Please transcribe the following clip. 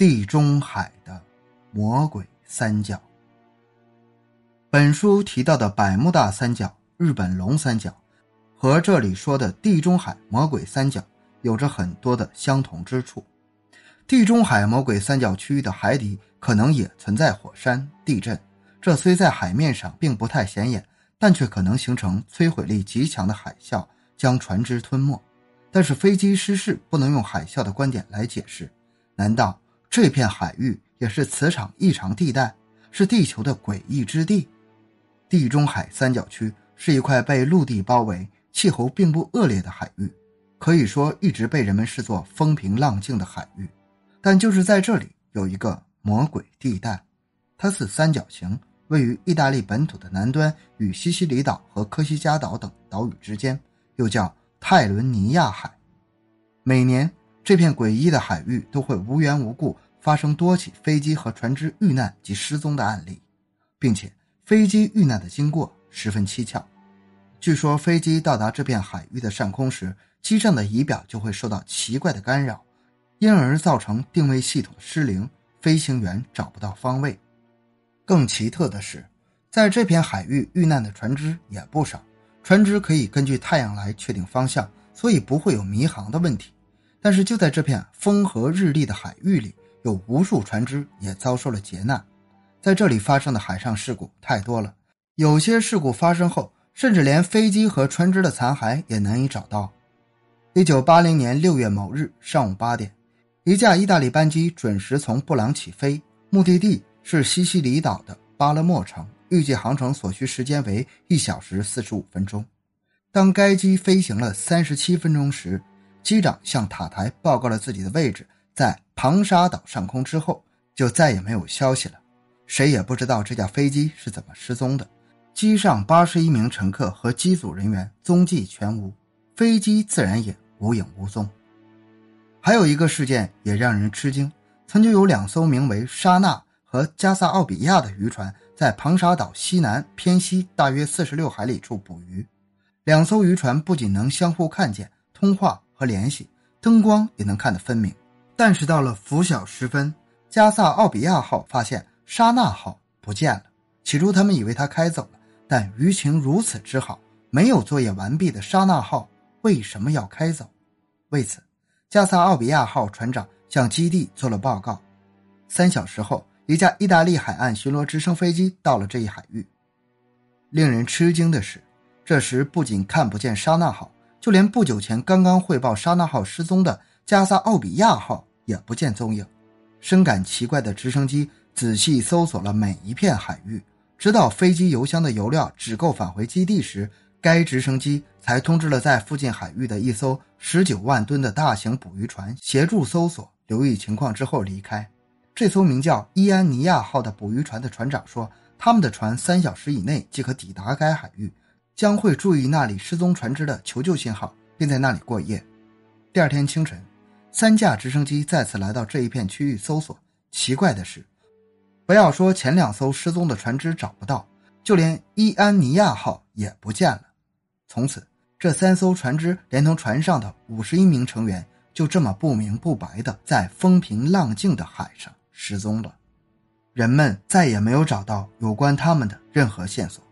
地中海的魔鬼三角。本书提到的百慕大三角、日本龙三角，和这里说的地中海魔鬼三角有着很多的相同之处。地中海魔鬼三角区域的海底可能也存在火山、地震，这虽在海面上并不太显眼，但却可能形成摧毁力极强的海啸，将船只吞没。但是飞机失事不能用海啸的观点来解释，难道这片海域也是磁场异常地带，是地球的诡异之地？地中海三角区是一块被陆地包围、气候并不恶劣的海域，可以说一直被人们视作风平浪静的海域。但就是在这里有一个魔鬼地带，它是三角形，位于意大利本土的南端，与西西里岛和科西嘉岛等岛屿之间，又叫泰伦尼亚海。每年这片诡异的海域都会无缘无故发生多起飞机和船只遇难及失踪的案例，并且。飞机遇难的经过十分蹊跷，据说飞机到达这片海域的上空时，机上的仪表就会受到奇怪的干扰，因而造成定位系统失灵，飞行员找不到方位。更奇特的是，在这片海域遇难的船只也不少，船只可以根据太阳来确定方向，所以不会有迷航的问题。但是就在这片风和日丽的海域里，有无数船只也遭受了劫难。在这里发生的海上事故太多了，有些事故发生后，甚至连飞机和船只的残骸也难以找到。一九八零年六月某日上午八点，一架意大利班机准时从布朗起飞，目的地是西西里岛的巴勒莫城，预计航程所需时间为一小时四十五分钟。当该机飞行了三十七分钟时，机长向塔台报告了自己的位置在庞沙岛上空之后，就再也没有消息了。谁也不知道这架飞机是怎么失踪的，机上八十一名乘客和机组人员踪迹全无，飞机自然也无影无踪。还有一个事件也让人吃惊：曾经有两艘名为“沙纳”和“加萨奥比亚”的渔船在庞沙岛西南偏西大约四十六海里处捕鱼，两艘渔船不仅能相互看见、通话和联系，灯光也能看得分明。但是到了拂晓时分，加萨奥比亚号发现。沙纳号不见了，起初他们以为他开走了，但鱼情如此之好，没有作业完毕的沙纳号为什么要开走？为此，加萨奥比亚号船长向基地做了报告。三小时后，一架意大利海岸巡逻直升飞机到了这一海域。令人吃惊的是，这时不仅看不见沙纳号，就连不久前刚刚汇报沙纳号失踪的加萨奥比亚号也不见踪影。深感奇怪的直升机。仔细搜索了每一片海域，直到飞机油箱的油料只够返回基地时，该直升机才通知了在附近海域的一艘十九万吨的大型捕鱼船协助搜索，留意情况之后离开。这艘名叫“伊安尼亚号”的捕鱼船的船长说，他们的船三小时以内即可抵达该海域，将会注意那里失踪船只的求救信号，并在那里过夜。第二天清晨，三架直升机再次来到这一片区域搜索。奇怪的是。不要说前两艘失踪的船只找不到，就连伊安尼亚号也不见了。从此，这三艘船只连同船上的五十一名成员，就这么不明不白的在风平浪静的海上失踪了。人们再也没有找到有关他们的任何线索。